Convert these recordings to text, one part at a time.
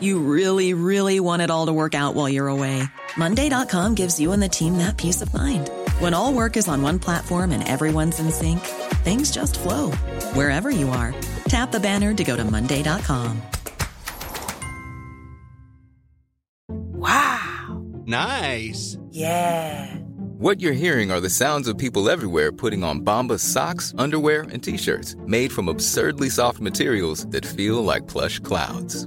You really, really want it all to work out while you're away. Monday.com gives you and the team that peace of mind. When all work is on one platform and everyone's in sync, things just flow wherever you are. Tap the banner to go to Monday.com. Wow. Nice. Yeah. What you're hearing are the sounds of people everywhere putting on Bombas socks, underwear, and t-shirts made from absurdly soft materials that feel like plush clouds.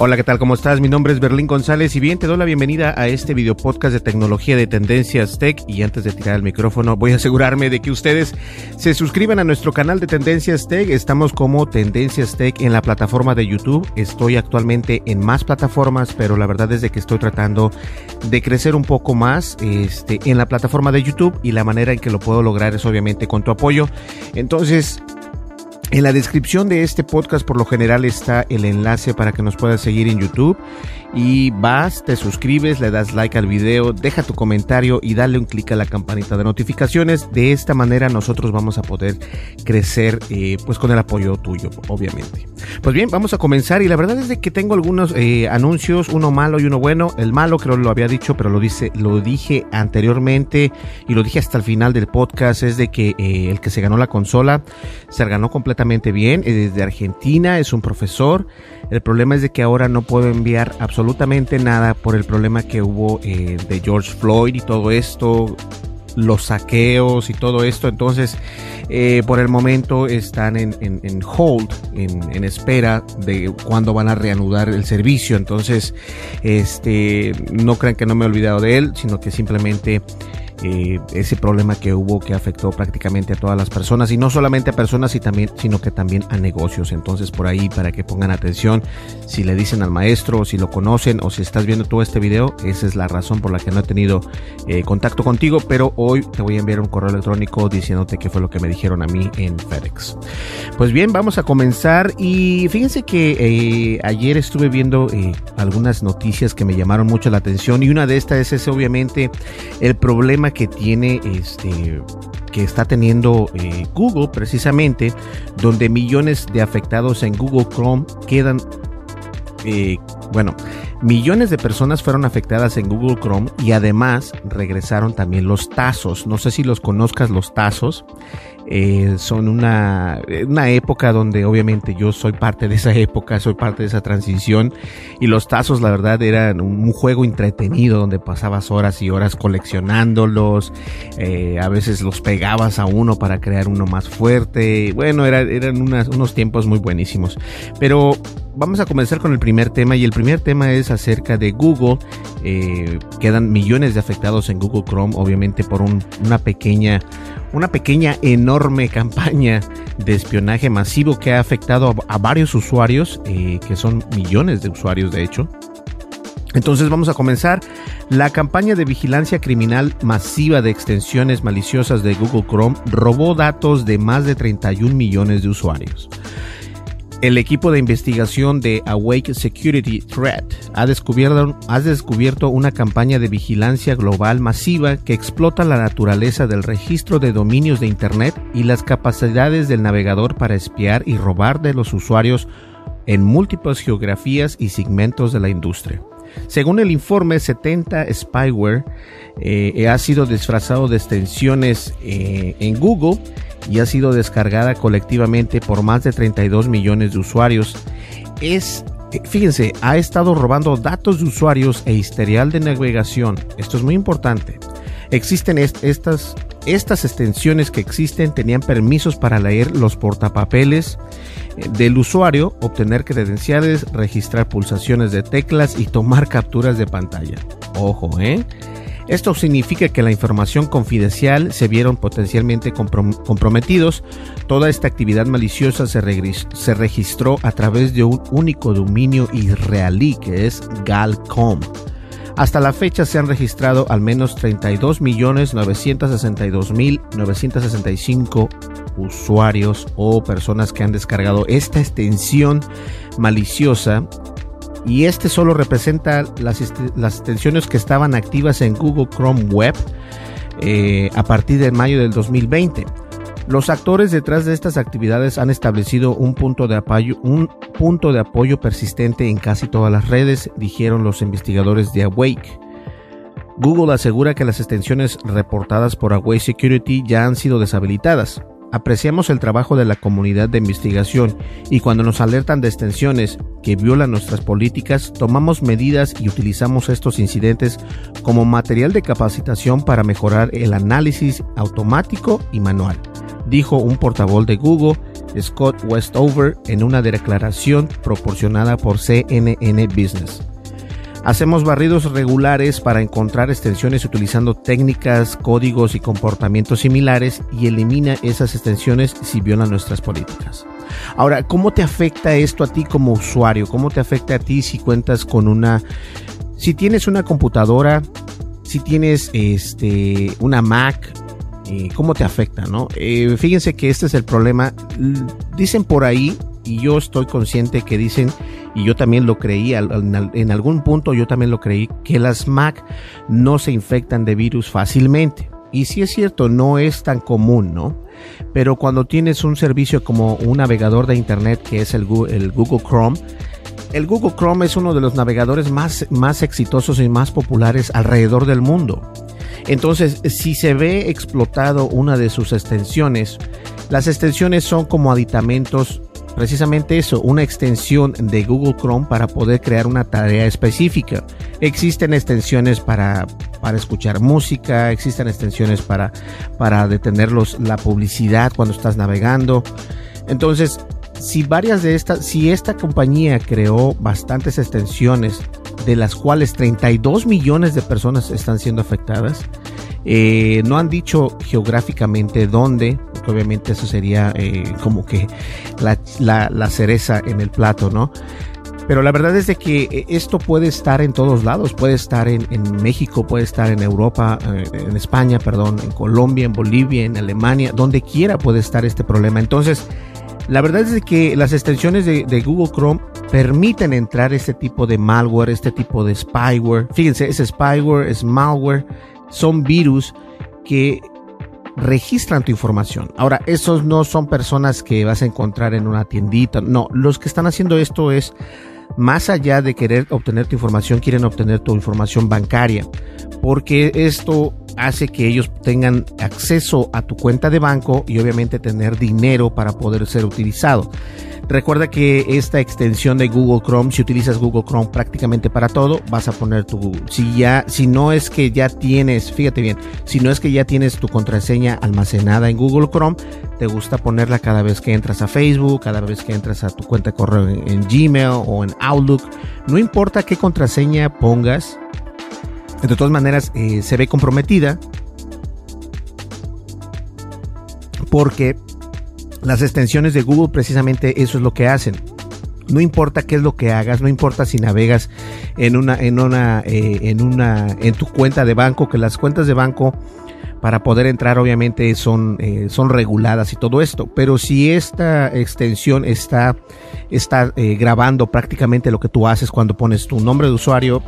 Hola, ¿qué tal? ¿Cómo estás? Mi nombre es Berlín González y bien, te doy la bienvenida a este video podcast de tecnología de Tendencias Tech y antes de tirar el micrófono voy a asegurarme de que ustedes se suscriban a nuestro canal de Tendencias Tech. Estamos como Tendencias Tech en la plataforma de YouTube. Estoy actualmente en más plataformas, pero la verdad es de que estoy tratando de crecer un poco más este, en la plataforma de YouTube y la manera en que lo puedo lograr es obviamente con tu apoyo. Entonces, en la descripción de este podcast por lo general está el enlace para que nos puedas seguir en YouTube y vas, te suscribes, le das like al video, deja tu comentario y dale un clic a la campanita de notificaciones. De esta manera nosotros vamos a poder crecer eh, pues con el apoyo tuyo, obviamente. Pues bien, vamos a comenzar y la verdad es de que tengo algunos eh, anuncios, uno malo y uno bueno. El malo creo lo había dicho, pero lo, dice, lo dije anteriormente y lo dije hasta el final del podcast, es de que eh, el que se ganó la consola se ganó completamente bien, es de Argentina, es un profesor. El problema es de que ahora no puedo enviar absolutamente nada por el problema que hubo eh, de George Floyd y todo esto, los saqueos y todo esto. Entonces, eh, por el momento están en, hold, en, en, espera de cuándo van a reanudar el servicio. Entonces, este, no crean que no me he olvidado de él, sino que simplemente eh, ese problema que hubo que afectó prácticamente a todas las personas y no solamente a personas y también, sino que también a negocios. Entonces por ahí para que pongan atención, si le dicen al maestro, o si lo conocen o si estás viendo todo este video, esa es la razón por la que no he tenido eh, contacto contigo, pero hoy te voy a enviar un correo electrónico diciéndote qué fue lo que me dijeron a mí en FedEx. Pues bien, vamos a comenzar y fíjense que eh, ayer estuve viendo algunas noticias que me llamaron mucho la atención y una de estas es obviamente el problema que tiene este que está teniendo eh, Google precisamente donde millones de afectados en Google Chrome quedan eh, bueno millones de personas fueron afectadas en Google Chrome y además regresaron también los tazos. No sé si los conozcas los tazos. Eh, son una, una época donde obviamente yo soy parte de esa época, soy parte de esa transición y los tazos la verdad eran un, juego entretenido donde pasabas horas y horas coleccionándolos, eh, a veces los pegabas a uno para crear uno más fuerte, bueno, era, eran unos tiempos muy buenísimos, pero vamos a comenzar con el primer tema y el primer tema es acerca de Google. Eh, quedan millones de afectados en Google Chrome, obviamente por un, una pequeña, una pequeña enorme campaña de espionaje masivo que ha afectado a, a varios usuarios, eh, que son millones de usuarios de hecho. Entonces vamos a comenzar. La campaña de vigilancia criminal masiva de extensiones maliciosas de Google Chrome robó datos de más de 31 millones de usuarios. El equipo de investigación de Awake Security Threat ha descubierto, una campaña de vigilancia global masiva que explota la naturaleza del registro de dominios de Internet y las capacidades del navegador para espiar y robar de los usuarios en múltiples geografías y segmentos de la industria. Según el informe, 70 spyware eh, ha sido disfrazado de extensiones eh, en Google y ha sido descargada colectivamente por más de 32 millones de usuarios. Es, fíjense, ha estado robando datos de usuarios e historial de navegación. Esto es muy importante. Existen est estas Estas extensiones que existen tenían permisos para leer los portapapeles eh, del usuario, obtener credenciales, registrar pulsaciones de teclas y tomar capturas de pantalla. Ojo, ¿eh? Esto significa que la información confidencial se vieron potencialmente comprometidos. Toda esta actividad maliciosa se, se, registró a través de un único dominio israelí que es Galcom. Hasta la fecha se han registrado al menos 32.962.965 usuarios o personas que han descargado esta extensión maliciosa y este solo representa las, extensiones que estaban activas en Google Chrome Web eh, a partir de mayo del 2020. Los actores detrás de estas actividades han establecido un punto de apoyo, un punto de apoyo persistente en casi todas las redes, dijeron los investigadores de Awake. Google asegura que las extensiones reportadas por Awake Security ya han sido deshabilitadas. Apreciamos el trabajo de la comunidad de investigación y cuando nos alertan de extensiones que violan nuestras políticas, tomamos medidas y utilizamos estos incidentes como material de capacitación para mejorar el análisis automático y manual, dijo un portavoz de Google, Scott Westover, en una declaración proporcionada por CNN Business. Hacemos barridos regulares para encontrar extensiones utilizando técnicas, códigos y comportamientos similares y elimina esas extensiones si violan nuestras políticas. Ahora, ¿cómo te afecta esto a ti como usuario? ¿Cómo te afecta a ti si cuentas con una... Si tienes una computadora, si tienes este, una Mac, eh, ¿cómo te afecta? No? Eh, fíjense que este es el problema. Dicen por ahí y yo estoy consciente que dicen, y yo también lo creí, en algún punto yo también lo creí, que las Mac no se infectan de virus fácilmente. Y si es cierto, no es tan común, ¿no? Pero cuando tienes un servicio como un navegador de Internet que es el Google Chrome, el Google Chrome es uno de los navegadores más, más exitosos y más populares alrededor del mundo. Entonces, si se ve explotado una de sus extensiones, las extensiones son como aditamentos precisamente eso, una extensión de Google Chrome para poder crear una tarea específica. Existen extensiones para, para escuchar música, existen extensiones para, para detener la publicidad cuando estás navegando. Entonces, si varias de estas, si esta compañía creó bastantes extensiones, de las cuales 32 millones de personas están siendo afectadas, eh, no han dicho geográficamente dónde, porque obviamente eso sería eh, como que la, cereza en el plato, ¿no? Pero la verdad es de que eh, esto puede estar en todos lados, puede estar en, México, puede estar en Europa, en España, perdón, en Colombia, en Bolivia, en Alemania, donde quiera puede estar este problema. Entonces, la verdad es que las extensiones de, de, Google Chrome permiten entrar este tipo de malware, este tipo de spyware. Fíjense, es spyware, es malware, son virus que registran tu información. Ahora, esos no son personas que vas a encontrar en una tiendita. No, los que están haciendo esto es más allá de querer obtener tu información, quieren obtener tu información bancaria, porque esto hace que ellos tengan acceso a tu cuenta de banco y obviamente tener dinero para poder ser utilizado. Recuerda que esta extensión de Google Chrome, si utilizas Google Chrome prácticamente para todo, vas a poner tu si ya si no es que ya tienes, fíjate bien, si no es que ya tienes tu contraseña almacenada en Google Chrome, te gusta ponerla cada vez que entras a Facebook, cada vez que entras a tu cuenta de correo en, Gmail o en Outlook, no importa qué contraseña pongas, de todas maneras eh, se ve comprometida porque las extensiones de Google precisamente eso es lo que hacen. No importa qué es lo que hagas, no importa si navegas en una, en una, eh, en una, en tu cuenta de banco, que las cuentas de banco para poder entrar obviamente son, eh, son reguladas y todo esto. Pero si esta extensión está, está grabando prácticamente lo que tú haces cuando pones tu nombre de usuario,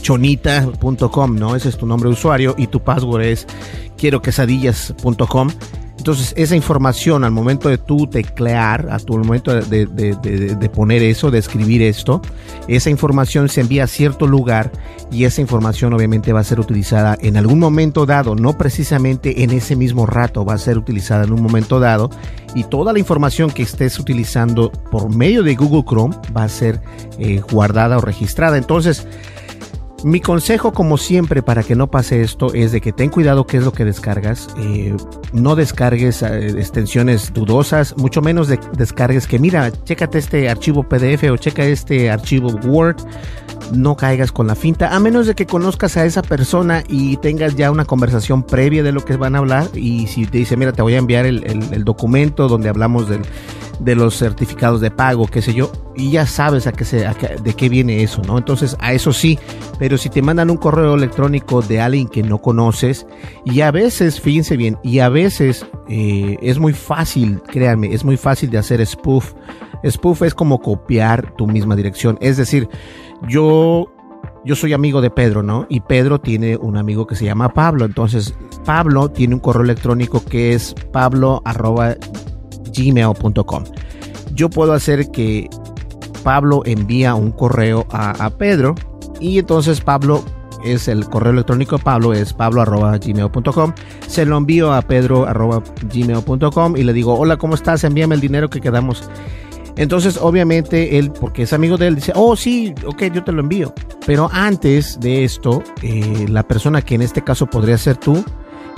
chonita.com, ¿no? Ese es tu nombre de usuario y tu password es quiero quesadillas.com entonces, esa información al momento de tú teclear, a tu momento de, poner eso, de escribir esto, esa información se envía a cierto lugar y esa información obviamente va a ser utilizada en algún momento dado, no precisamente en ese mismo rato, va a ser utilizada en un momento dado y toda la información que estés utilizando por medio de Google Chrome va a ser eh, guardada o registrada. Entonces, Mi consejo, como siempre, para que no pase esto, es de que ten cuidado qué es lo que descargas. Eh, no descargues eh, extensiones dudosas, mucho menos de, descargues que, mira, chécate este archivo PDF o checa este archivo Word. No caigas con la finta, a menos de que conozcas a esa persona y tengas ya una conversación previa de lo que van a hablar. Y si te dice, mira, te voy a enviar el, el documento donde hablamos del de los certificados de pago, qué sé yo, y ya sabes a qué se, de qué viene eso, ¿no? Entonces, a eso sí, pero si te mandan un correo electrónico de alguien que no conoces, y a veces, fíjense bien, y a veces eh, es muy fácil, créanme, es muy fácil de hacer spoof. Spoof es como copiar tu misma dirección, es decir, yo yo soy amigo de Pedro, ¿no? Y Pedro tiene un amigo que se llama Pablo. Entonces, Pablo tiene un correo electrónico que es pablo gmail.com. Yo puedo hacer que Pablo envía un correo a, Pedro y entonces Pablo es el correo electrónico de Pablo es pablo gmail.com se lo envío a pedro gmail.com y le digo hola cómo estás envíame el dinero que quedamos entonces obviamente él porque es amigo de él dice oh sí ok yo te lo envío pero antes de esto eh, la persona que en este caso podría ser tú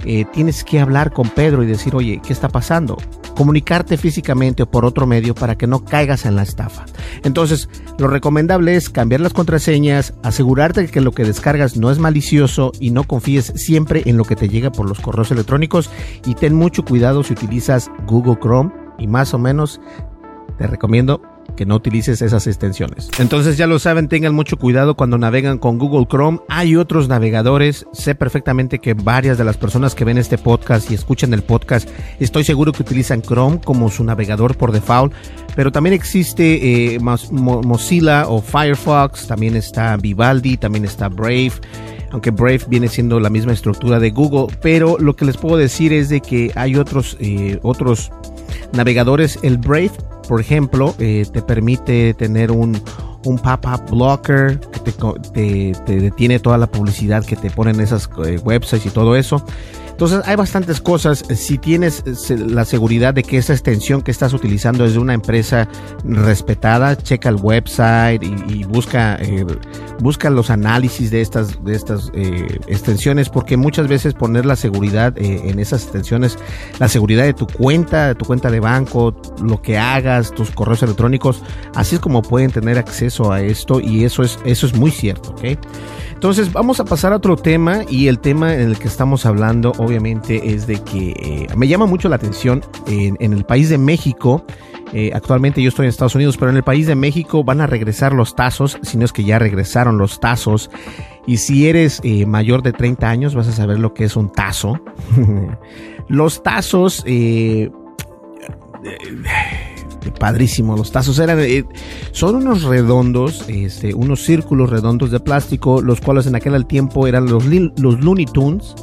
eh, tienes que hablar con Pedro y decir, oye, ¿qué está pasando? Comunicarte físicamente o por otro medio para que no caigas en la estafa. Entonces, lo recomendable es cambiar las contraseñas, asegurarte que lo que descargas no es malicioso y no confíes siempre en lo que te llega por los correos electrónicos y ten mucho cuidado si utilizas Google Chrome y más o menos te recomiendo que no utilices esas extensiones. Entonces ya lo saben, tengan mucho cuidado cuando navegan con Google Chrome. Hay otros navegadores. Sé perfectamente que varias de las personas que ven este podcast y escuchan el podcast, estoy seguro que utilizan Chrome como su navegador por default. Pero también existe eh, Mozilla o Firefox, también está Vivaldi, también está Brave aunque Brave viene siendo la misma estructura de Google, pero lo que les puedo decir es de que hay otros, eh, otros navegadores. El Brave por ejemplo, eh, te permite tener un, un pop-up blocker que te, te, detiene toda la publicidad que te ponen esas eh, websites y todo eso. Entonces hay bastantes cosas. Si tienes eh, la seguridad de que esa extensión que estás utilizando es de una empresa respetada, checa el website y, busca, eh, busca los análisis de estas, de estas eh, extensiones, porque muchas veces poner la seguridad en esas extensiones, la seguridad de tu cuenta, de tu cuenta de banco, lo que hagas, tus correos electrónicos, así es como pueden tener acceso a esto y eso es, eso es muy cierto, ¿ok? Entonces vamos a pasar a otro tema y el tema en el que estamos hablando obviamente es de que eh, me llama mucho la atención en, el país de México. Eh, actualmente yo estoy en Estados Unidos, pero en el país de México van a regresar los tazos, si no es que ya regresaron los tazos. Y si eres eh, mayor de 30 años vas a saber lo que es un tazo. los tazos padrísimo. Los tazos eran, eh, son unos redondos, este, unos círculos redondos de plástico, los cuales en aquel tiempo eran los, los Looney Tunes.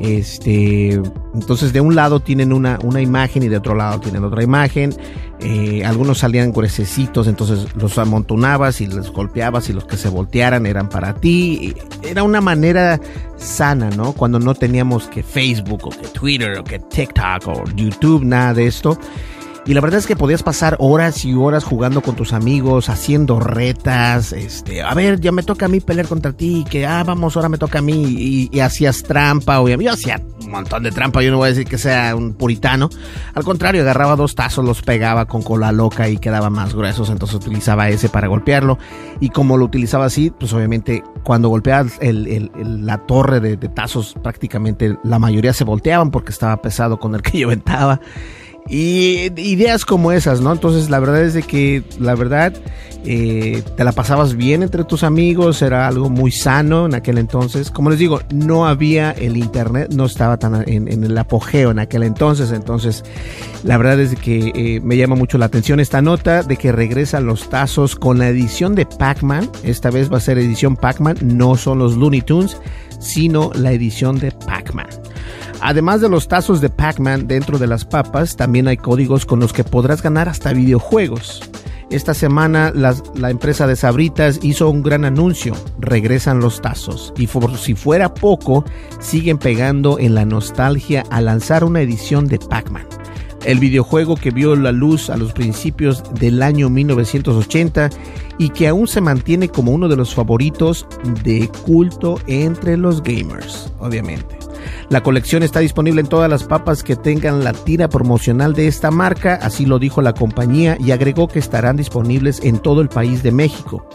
Este, entonces de un lado tienen una, una imagen y de otro lado tienen otra imagen. Eh, algunos salían gruesecitos, entonces los amontonabas y los golpeabas y los que se voltearan eran para ti. Era una manera sana, ¿no? Cuando no teníamos que Facebook o que Twitter o que TikTok o YouTube, nada de esto. Y la verdad es que podías pasar horas y horas jugando con tus amigos, haciendo retas, este, a ver, ya me toca a mí pelear contra ti, que, ah, vamos, ahora me toca a mí, y, hacías trampa, o yo hacía un montón de trampa, yo no voy a decir que sea un puritano, al contrario, agarraba dos tazos, los pegaba con cola loca y quedaba más gruesos, entonces utilizaba ese para golpearlo, y como lo utilizaba así, pues obviamente cuando golpeabas la torre de, de tazos, prácticamente la mayoría se volteaban porque estaba pesado con el que yo ventaba. Y ideas como esas, ¿no? Entonces la verdad es de que, la verdad, eh, te la pasabas bien entre tus amigos, era algo muy sano en aquel entonces. Como les digo, no había el internet, no estaba tan en, el apogeo en aquel entonces. Entonces, la verdad es de que eh, me llama mucho la atención esta nota de que regresan los tazos con la edición de Pac-Man. Esta vez va a ser edición Pac-Man, no son los Looney Tunes, sino la edición de Pac-Man. Además de los tazos de Pac-Man dentro de las papas, también hay códigos con los que podrás ganar hasta videojuegos. Esta semana la empresa de Sabritas hizo un gran anuncio, regresan los tazos y por si fuera poco, siguen pegando en la nostalgia al lanzar una edición de Pac-Man. El videojuego que vio la luz a los principios del año 1980 y que aún se mantiene como uno de los favoritos de culto entre los gamers, obviamente. La colección está disponible en todas las papas que tengan la tira promocional de esta marca, así lo dijo la compañía y agregó que estarán disponibles en todo el país de México.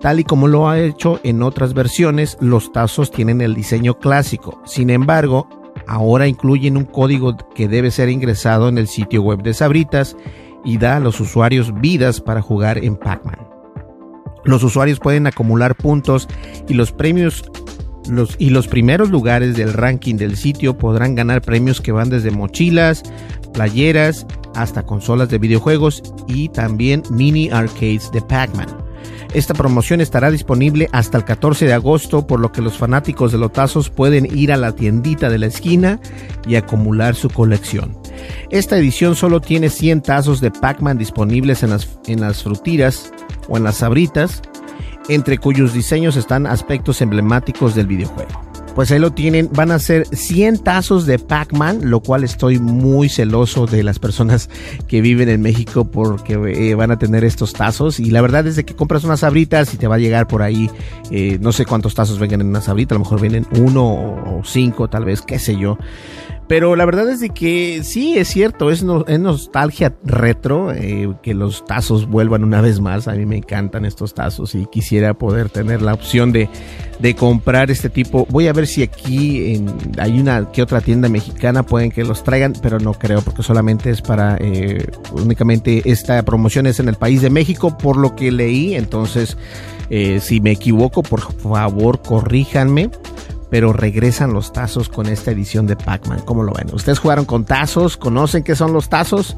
Tal y como lo ha hecho en otras versiones, los tazos tienen el diseño clásico. Sin embargo, ahora incluyen un código que debe ser ingresado en el sitio web de Sabritas y da a los usuarios vidas para jugar en Pac-Man. Los usuarios pueden acumular puntos y los premios los, y los primeros lugares del ranking del sitio podrán ganar premios que van desde mochilas, playeras, hasta consolas de videojuegos y también mini arcades de Pac-Man. Esta promoción estará disponible hasta el 14 de agosto, por lo que los fanáticos de los tazos pueden ir a la tiendita de la esquina y acumular su colección. Esta edición solo tiene 100 tazos de Pac-Man disponibles en las, en las frutiras o en las sabritas, entre cuyos diseños están aspectos emblemáticos del videojuego. Pues ahí lo tienen, van a ser 100 tazos de Pac-Man, lo cual estoy muy celoso de las personas que viven en México porque eh, van a tener estos tazos. Y la verdad es de que compras unas sabritas y te va a llegar por ahí, eh, no sé cuántos tazos vengan en una sabrita, a lo mejor vienen uno o cinco, tal vez, qué sé yo. Pero la verdad es de que sí, es cierto, es, nostalgia retro, eh, que los tazos vuelvan una vez más. A mí me encantan estos tazos y quisiera poder tener la opción de, de comprar este tipo. Voy a ver si aquí en, hay una que otra tienda mexicana pueden que los traigan, pero no creo porque solamente es para, eh, únicamente esta promoción es en el país de México, por lo que leí. Entonces, eh, si me equivoco, por favor, corríjanme pero regresan los tazos con esta edición de Pac-Man. ¿Cómo lo ven? ¿Ustedes jugaron con tazos? ¿Conocen qué son los tazos?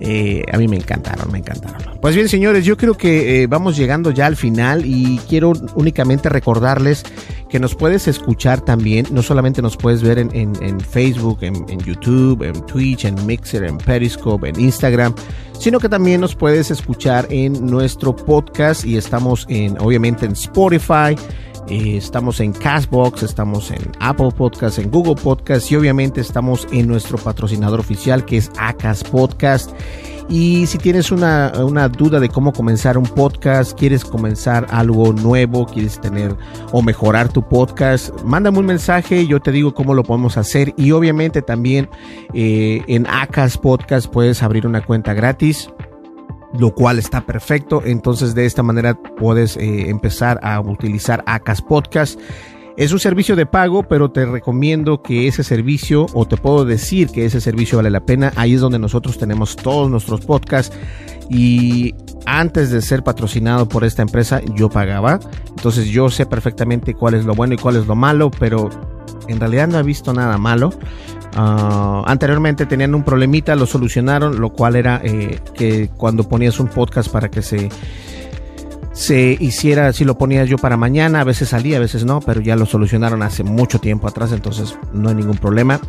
Eh, a mí me encantaron, me encantaron. Pues bien, señores, yo creo que eh, vamos llegando ya al final y quiero únicamente recordarles que nos puedes escuchar también, no solamente nos puedes ver en, Facebook, en, en, YouTube, en Twitch, en Mixer, en Periscope, en Instagram, sino que también nos puedes escuchar en nuestro podcast y estamos en, obviamente, en Spotify eh, estamos en Castbox, estamos en Apple Podcast, en Google Podcast y obviamente estamos en nuestro patrocinador oficial que es Acas Podcast. Y si tienes una, una, duda de cómo comenzar un podcast, quieres comenzar algo nuevo, quieres tener o mejorar tu podcast, mándame un mensaje, yo te digo cómo lo podemos hacer. Y obviamente también eh, en Acas Podcast puedes abrir una cuenta gratis lo cual está perfecto. Entonces de esta manera puedes eh, empezar a utilizar Acas Podcast. Es un servicio de pago, pero te recomiendo que ese servicio, o te puedo decir que ese servicio vale la pena. Ahí es donde nosotros tenemos todos nuestros podcasts. Y antes de ser patrocinado por esta empresa, yo pagaba. Entonces yo sé perfectamente cuál es lo bueno y cuál es lo malo, pero en realidad no he visto nada malo. Ah, anteriormente tenían un problemita, lo solucionaron, lo cual era eh, que cuando ponías un podcast para que se se hiciera, si lo ponía yo para mañana, a veces salía, a veces no, pero ya lo solucionaron hace mucho tiempo atrás, entonces no hay ningún problema.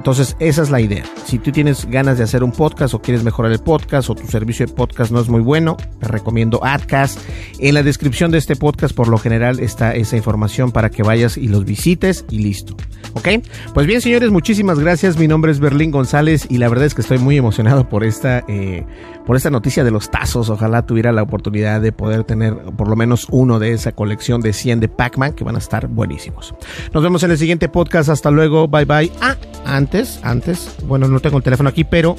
Entonces, esa es la idea. Si tú tienes ganas de hacer un podcast o quieres mejorar el podcast o tu servicio de podcast no es muy bueno, te recomiendo Adcast. En la descripción de este podcast, por lo general, está esa información para que vayas y los visites y listo. ¿Ok? Pues bien, señores, muchísimas gracias. Mi nombre es Berlín González y la verdad es que estoy muy emocionado por esta, eh, por esta noticia de los tazos. Ojalá tuviera la oportunidad de poder tener por lo menos uno de esa colección de 100 de Pac-Man que van a estar buenísimos. Nos vemos en el siguiente podcast. Hasta luego. Bye bye. Ah, antes, antes, bueno, no tengo el teléfono aquí, pero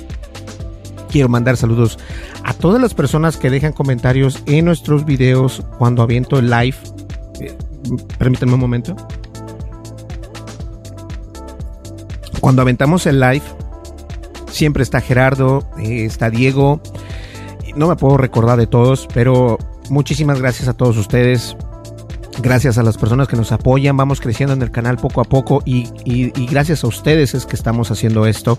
quiero mandar saludos a todas las personas que dejan comentarios en nuestros videos cuando aviento el live. Eh, permítanme un momento. Cuando aventamos el live, siempre está Gerardo, eh, está Diego. No me puedo recordar de todos, pero muchísimas gracias a todos ustedes Gracias a las personas que nos apoyan, vamos creciendo en el canal poco a poco y, gracias a ustedes es que estamos haciendo esto.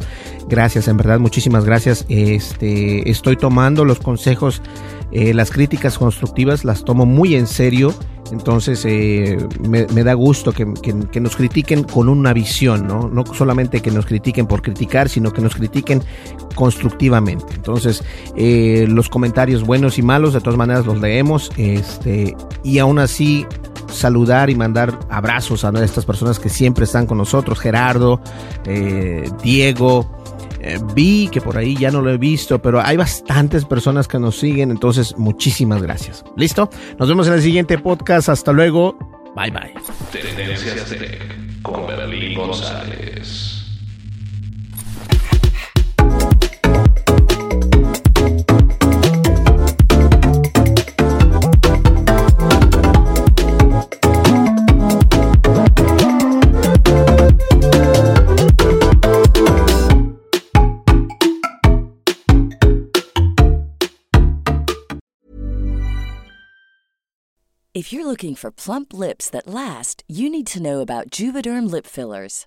Gracias, en verdad, muchísimas gracias. Este, estoy tomando los consejos, eh, las críticas constructivas, las tomo muy en serio. Entonces eh, me, da gusto que, nos critiquen con una visión, ¿no? No solamente que nos critiquen por criticar, sino que nos critiquen constructivamente. Entonces, eh, los comentarios buenos y malos, de todas maneras los leemos. Este, y aún así, saludar y mandar abrazos a estas personas que siempre están con nosotros, Gerardo, eh, Diego, eh, vi que por ahí ya no lo he visto, pero hay bastantes personas que nos siguen, entonces muchísimas gracias. ¿Listo? Nos vemos en el siguiente podcast. Hasta luego. Bye bye. Tendencias Tech con Berlín González. Looking for plump lips that last, you need to know about Juvederm lip fillers.